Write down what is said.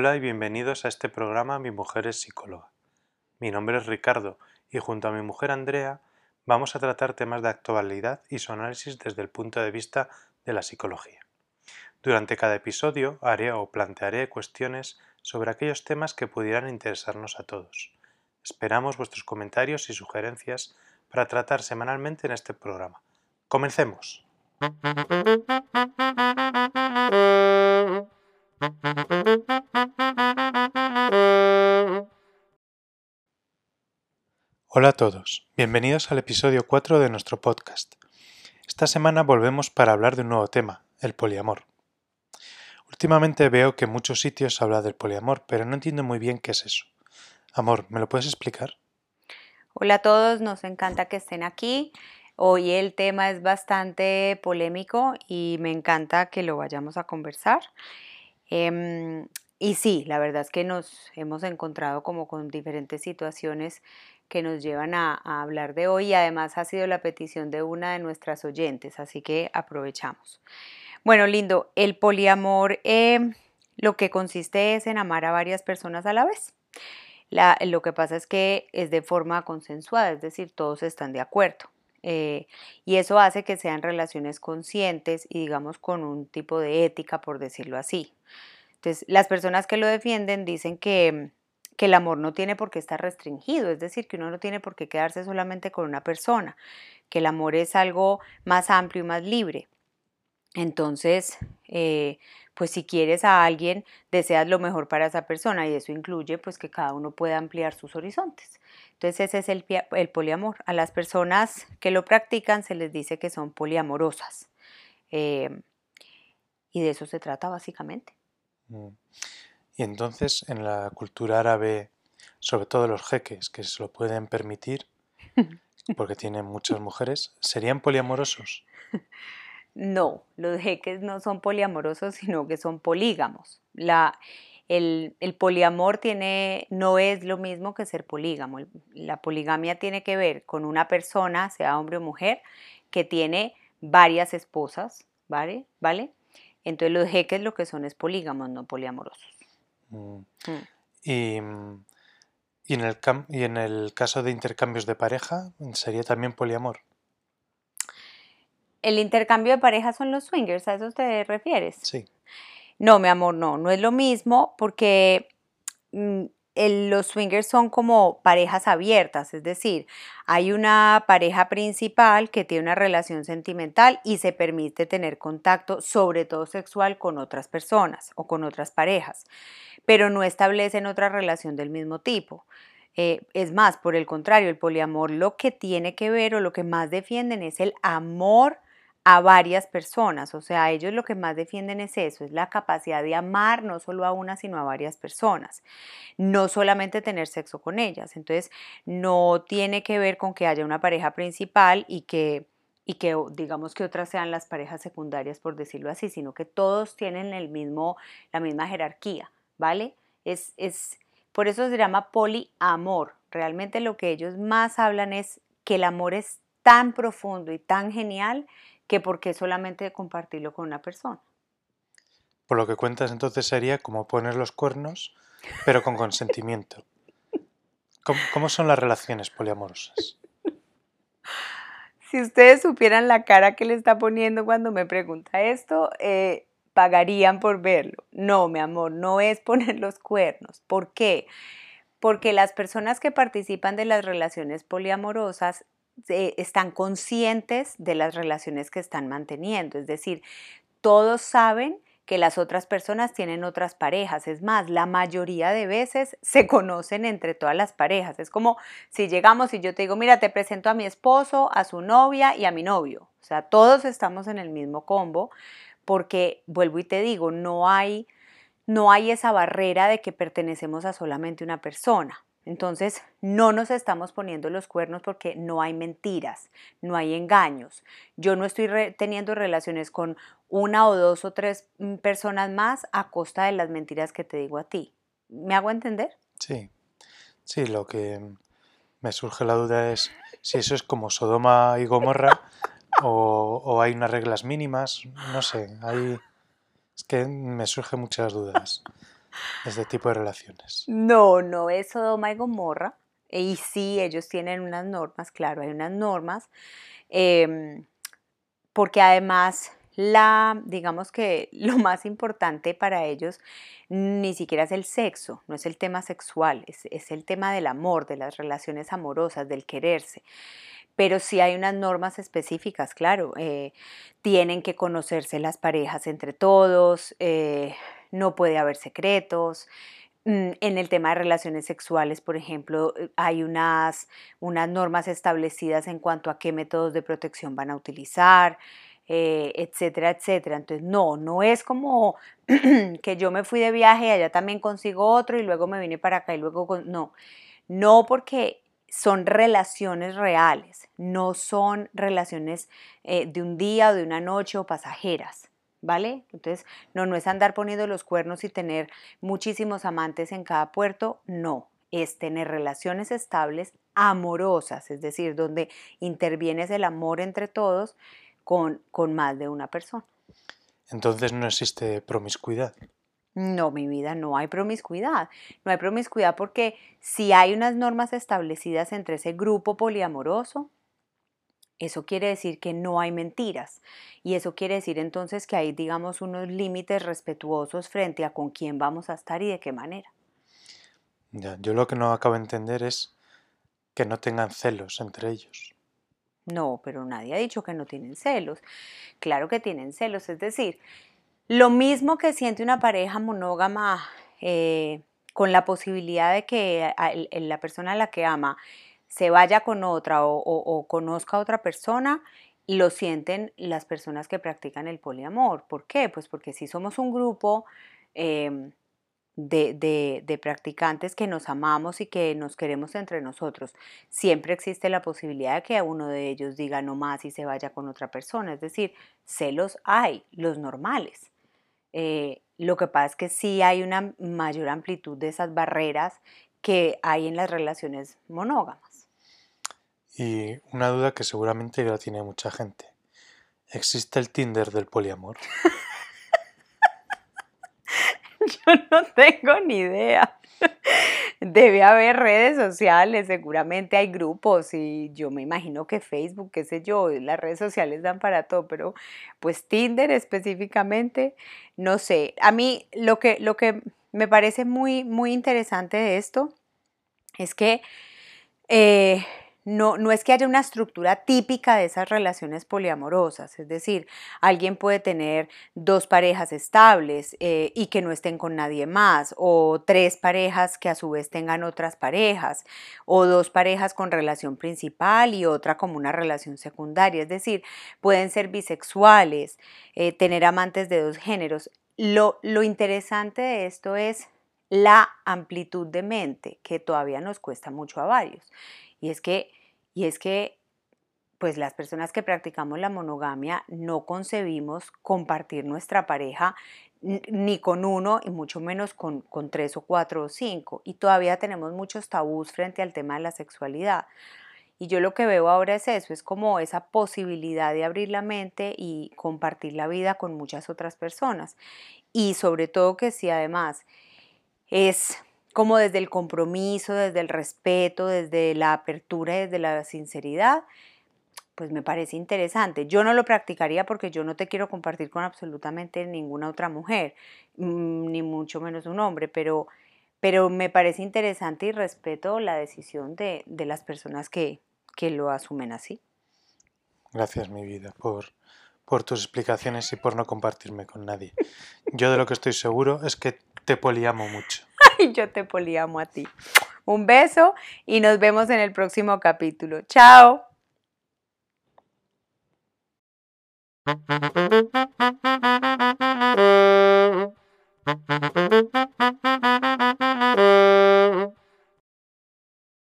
Hola y bienvenidos a este programa Mi mujer es psicóloga. Mi nombre es Ricardo y junto a mi mujer Andrea vamos a tratar temas de actualidad y su análisis desde el punto de vista de la psicología. Durante cada episodio haré o plantearé cuestiones sobre aquellos temas que pudieran interesarnos a todos. Esperamos vuestros comentarios y sugerencias para tratar semanalmente en este programa. Comencemos. Hola a todos, bienvenidos al episodio 4 de nuestro podcast. Esta semana volvemos para hablar de un nuevo tema, el poliamor. Últimamente veo que en muchos sitios se habla del poliamor, pero no entiendo muy bien qué es eso. Amor, ¿me lo puedes explicar? Hola a todos, nos encanta que estén aquí. Hoy el tema es bastante polémico y me encanta que lo vayamos a conversar. Em, y sí, la verdad es que nos hemos encontrado como con diferentes situaciones que nos llevan a, hablar de hoy y además ha sido la petición de una de nuestras oyentes, así que aprovechamos. Bueno, lindo, el poliamor em, lo que consiste es en amar a varias personas a la vez. lo que pasa es que es de forma consensuada, es decir, todos están de acuerdo. Eh, y eso hace que sean relaciones conscientes y digamos con un tipo de ética, por decirlo así. Entonces, las personas que lo defienden dicen que, que el amor no tiene por qué estar restringido, es decir, que uno no tiene por qué quedarse solamente con una persona, que el amor es algo más amplio y más libre. Entonces, eh, pues si quieres a alguien, deseas lo mejor para esa persona y eso incluye pues que cada uno pueda ampliar sus horizontes. Entonces ese es el, el poliamor. A las personas que lo practican se les dice que son poliamorosas. Eh, y de eso se trata básicamente. Mm. Y entonces en la cultura árabe, sobre todo los jeques que se lo pueden permitir, porque tienen muchas mujeres, ¿serían poliamorosos? No, los jeques no son poliamorosos, sino que son polígamos. La, el, el, poliamor tiene, no es lo mismo que ser polígamo. La poligamia tiene que ver con una persona, sea hombre o mujer, que tiene varias esposas, ¿vale? ¿Vale? Entonces los jeques lo que son es polígamos, no poliamorosos. Mm. Mm. Y, y, en el y en el caso de intercambios de pareja, ¿sería también poliamor? El intercambio de pareja son los swingers, ¿a eso te refieres? Sí. No, mi amor, no, no es lo mismo porque los swingers son como parejas abiertas, es decir, hay una pareja principal que tiene una relación sentimental y se permite tener contacto, sobre todo sexual, con otras personas o con otras parejas, pero no establecen otra relación del mismo tipo. Eh, es más, por el contrario, el poliamor lo que tiene que ver o lo que más defienden es el amor a varias personas. O sea, ellos lo que más defienden es eso, es la capacidad de amar no solo a una, sino a varias personas. No solamente tener sexo con ellas. Entonces, no tiene que ver con que haya una pareja principal y que y que digamos que otras sean las parejas secundarias, por decirlo así, sino que todos tienen el mismo, la misma jerarquía, ¿vale? Es, es, por eso se llama poliamor. Realmente lo que ellos más hablan es que el amor es tan profundo y tan genial que por qué solamente compartirlo con una persona. Por lo que cuentas entonces sería como poner los cuernos, pero con consentimiento. ¿Cómo, son las relaciones poliamorosas? Si ustedes supieran la cara que le está poniendo cuando me pregunta esto, eh, pagarían por verlo. No, mi amor, no es poner los cuernos. ¿Por qué? Porque las personas que participan de las relaciones poliamorosas están conscientes de las relaciones que están manteniendo. Es decir, todos saben que las otras personas tienen otras parejas. Es más, la mayoría de veces se conocen entre todas las parejas. Es como si llegamos y yo te digo, mira, te presento a mi esposo, a su novia y a mi novio. O sea, todos estamos en el mismo combo porque, vuelvo y te digo, no hay, no hay esa barrera de que pertenecemos a solamente una persona. Entonces, no nos estamos poniendo los cuernos porque no hay mentiras, no hay engaños. Yo no estoy teniendo relaciones con una o dos o tres mm, personas más a costa de las mentiras que te digo a ti. ¿Me hago entender? Sí, sí, lo que me surge la duda es si eso es como Sodoma y Gomorra o, o hay unas reglas mínimas, no sé, hay... es que me surgen muchas dudas. Este tipo de relaciones. No, no es Sodoma y Gomorra. Y sí, ellos tienen unas normas, claro, hay unas normas. Em, porque además la, digamos que lo más importante para ellos ni siquiera es el sexo, no es el tema sexual, es, el tema del amor, de las relaciones amorosas, del quererse. Pero sí hay unas normas específicas, claro. Eh, tienen que conocerse las parejas entre todos, eh, no puede haber secretos. Mm, en el tema de relaciones sexuales, por ejemplo, eh, hay unas, unas normas establecidas en cuanto a qué métodos de protección van a utilizar. Eh, etcétera, etcétera. Entonces, no, no es como que yo me fui de viaje y allá también consigo otro y luego me vine para acá y luego, no, no porque son relaciones reales, no son relaciones eh, de un día o de una noche o pasajeras. ¿Vale? Entonces, no, no es andar poniendo los cuernos y tener muchísimos amantes en cada puerto, no, es tener relaciones estables, amorosas, es decir, donde intervienes el amor entre todos con, más de una persona. Entonces no existe promiscuidad. No, mi vida, no hay promiscuidad. No hay promiscuidad porque si hay unas normas establecidas entre ese grupo poliamoroso, eso quiere decir que no hay mentiras. Y eso quiere decir entonces que hay, digamos, unos límites respetuosos frente a con quién vamos a estar y de qué manera. Ya, yo lo que no acabo de entender es que no tengan celos entre ellos. No, pero nadie ha dicho que no tienen celos. Claro que tienen celos, es decir, lo mismo que siente una pareja monógama eh, con la posibilidad de que la persona a la que ama se vaya con otra o, conozca a otra persona, lo sienten las personas que practican el poliamor. ¿Por qué? Pues porque si somos un grupo em, de, practicantes que nos amamos y que nos queremos entre nosotros. Siempre existe la posibilidad de que uno de ellos diga no más y se vaya con otra persona. Es decir, celos hay, los normales. Eh, lo que pasa es que sí hay una mayor amplitud de esas barreras que hay en las relaciones monógamas. Y una duda que seguramente la tiene mucha gente. ¿Existe el Tinder del poliamor? Yo no tengo ni idea. Debe haber redes sociales, seguramente hay grupos y yo me imagino que Facebook, qué sé yo, las redes sociales dan para todo, pero pues Tinder específicamente, no sé. A mí lo que, lo que me parece muy, muy interesante de esto es que eh, no, no es que haya una estructura típica de esas relaciones poliamorosas, es decir, alguien puede tener dos parejas estables eh, y que no estén con nadie más, o tres parejas que a su vez tengan otras parejas, o dos parejas con relación principal y otra como una relación secundaria, es decir, pueden ser bisexuales, eh, tener amantes de dos géneros. Lo, lo interesante de esto es la amplitud de mente que todavía nos cuesta mucho a varios. Y es que, y es que pues las personas que practicamos la monogamia no concebimos compartir nuestra pareja ni con uno y mucho menos con, con, tres o cuatro o cinco. Y todavía tenemos muchos tabús frente al tema de la sexualidad. Y yo lo que veo ahora es eso, es como esa posibilidad de abrir la mente y compartir la vida con muchas otras personas. Y sobre todo que si además es como desde el compromiso, desde el respeto, desde la apertura, desde la sinceridad, pues me parece interesante. Yo no lo practicaría porque yo no te quiero compartir con absolutamente ninguna otra mujer, mm, ni mucho menos un hombre, pero, pero me parece interesante y respeto la decisión de, las personas que, que, lo asumen así. Gracias, mi vida, por, por tus explicaciones y por no compartirme con nadie. Yo de lo que estoy seguro es que te poliamo mucho. Ay, yo te poliamo a ti. Un beso y nos vemos en el próximo capítulo. Chao.